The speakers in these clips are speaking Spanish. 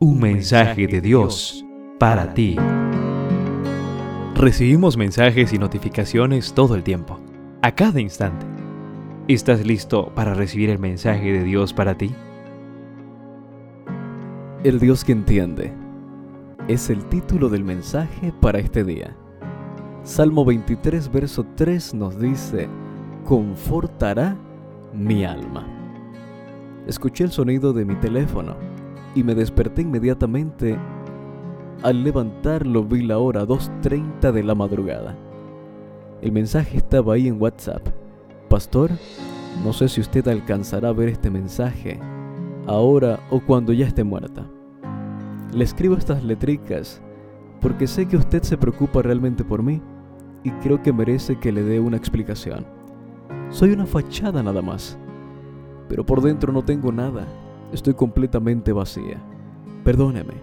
Un mensaje de Dios para ti. Recibimos mensajes y notificaciones todo el tiempo, a cada instante. ¿Estás listo para recibir el mensaje de Dios para ti? El Dios que entiende es el título del mensaje para este día. Salmo 23, verso 3 nos dice, confortará mi alma. Escuché el sonido de mi teléfono y me desperté inmediatamente. Al levantarlo vi la hora 2.30 de la madrugada. El mensaje estaba ahí en WhatsApp. Pastor, no sé si usted alcanzará a ver este mensaje, ahora o cuando ya esté muerta. Le escribo estas letricas porque sé que usted se preocupa realmente por mí y creo que merece que le dé una explicación. Soy una fachada nada más, pero por dentro no tengo nada. Estoy completamente vacía. Perdóneme.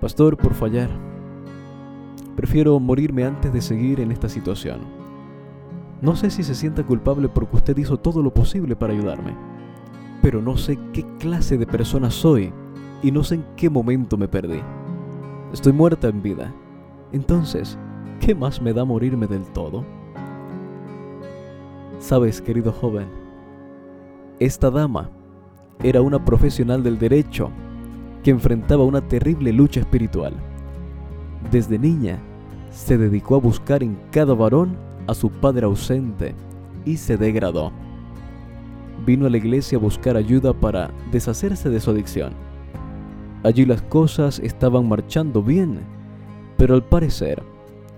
Pastor, por fallar. Prefiero morirme antes de seguir en esta situación. No sé si se sienta culpable porque usted hizo todo lo posible para ayudarme, pero no sé qué clase de persona soy y no sé en qué momento me perdí. Estoy muerta en vida. Entonces, ¿qué más me da morirme del todo? Sabes, querido joven, esta dama era una profesional del derecho que enfrentaba una terrible lucha espiritual. Desde niña se dedicó a buscar en cada varón a su padre ausente y se degradó. Vino a la iglesia a buscar ayuda para deshacerse de su adicción. Allí las cosas estaban marchando bien, pero al parecer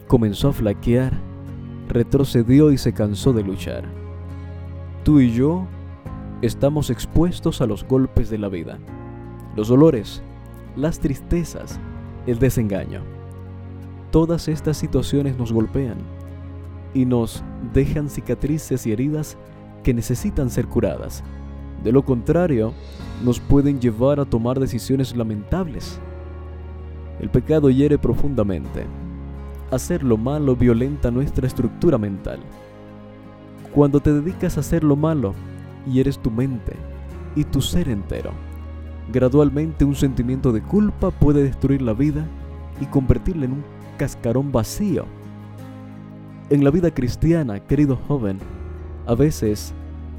comenzó a flaquear, retrocedió y se cansó de luchar. Tú y yo estamos expuestos a los golpes de la vida, los dolores, las tristezas, el desengaño. Todas estas situaciones nos golpean y nos dejan cicatrices y heridas que necesitan ser curadas. De lo contrario, nos pueden llevar a tomar decisiones lamentables. El pecado hiere profundamente. Hacer lo malo violenta nuestra estructura mental. Cuando te dedicas a hacer lo malo, y eres tu mente y tu ser entero. Gradualmente un sentimiento de culpa puede destruir la vida y convertirla en un cascarón vacío. En la vida cristiana, querido joven, a veces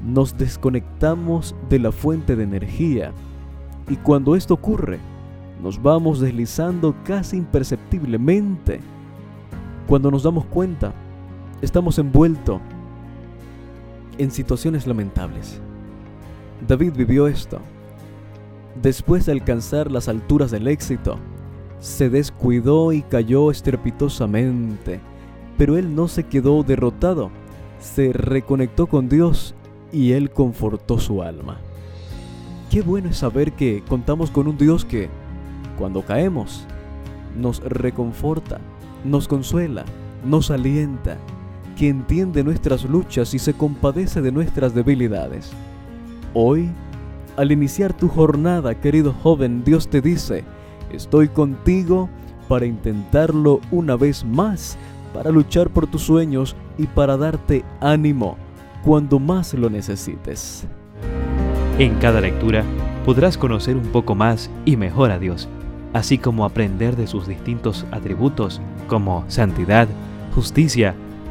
nos desconectamos de la fuente de energía y cuando esto ocurre, nos vamos deslizando casi imperceptiblemente. Cuando nos damos cuenta, estamos envueltos en situaciones lamentables. David vivió esto. Después de alcanzar las alturas del éxito, se descuidó y cayó estrepitosamente, pero él no se quedó derrotado, se reconectó con Dios y él confortó su alma. Qué bueno es saber que contamos con un Dios que, cuando caemos, nos reconforta, nos consuela, nos alienta, que entiende nuestras luchas y se compadece de nuestras debilidades. Hoy, al iniciar tu jornada, querido joven, Dios te dice, estoy contigo para intentarlo una vez más, para luchar por tus sueños y para darte ánimo cuando más lo necesites. En cada lectura podrás conocer un poco más y mejor a Dios, así como aprender de sus distintos atributos como santidad, justicia,